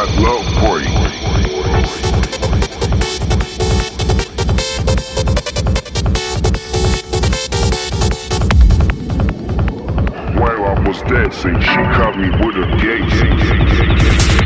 got love for you. While I was dancing, she caught me with a gaze.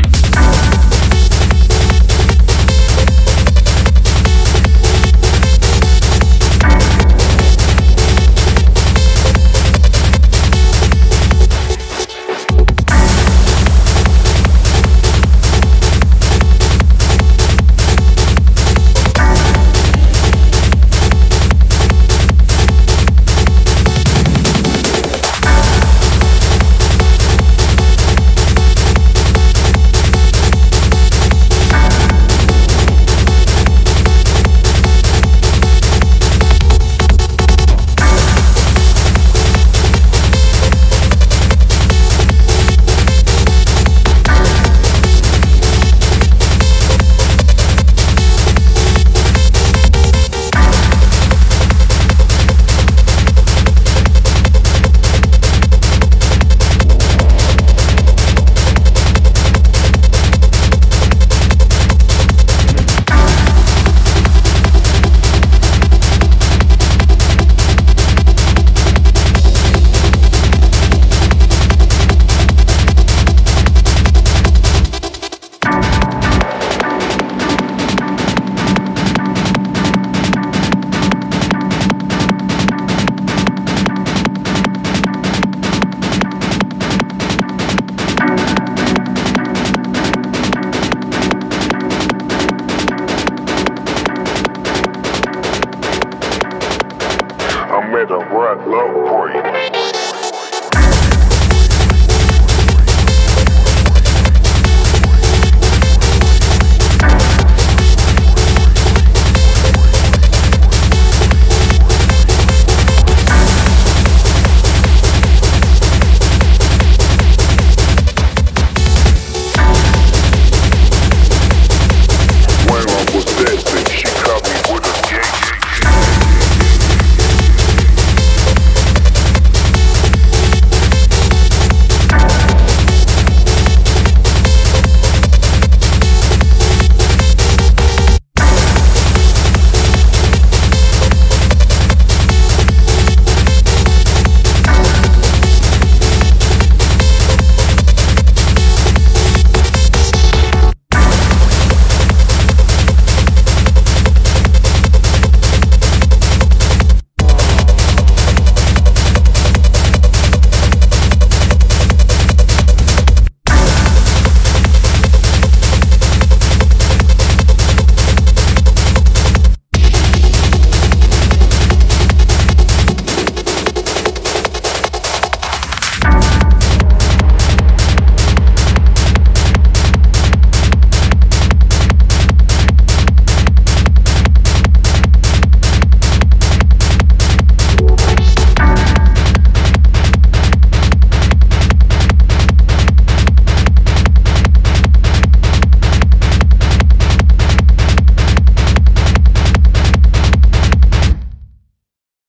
it'll run low for you.